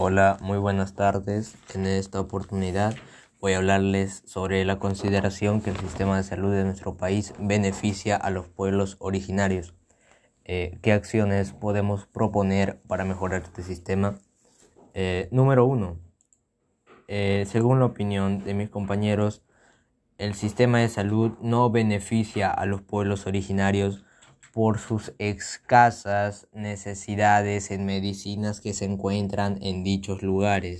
Hola, muy buenas tardes. En esta oportunidad voy a hablarles sobre la consideración que el sistema de salud de nuestro país beneficia a los pueblos originarios. Eh, ¿Qué acciones podemos proponer para mejorar este sistema? Eh, número uno, eh, según la opinión de mis compañeros, el sistema de salud no beneficia a los pueblos originarios por sus escasas necesidades en medicinas que se encuentran en dichos lugares.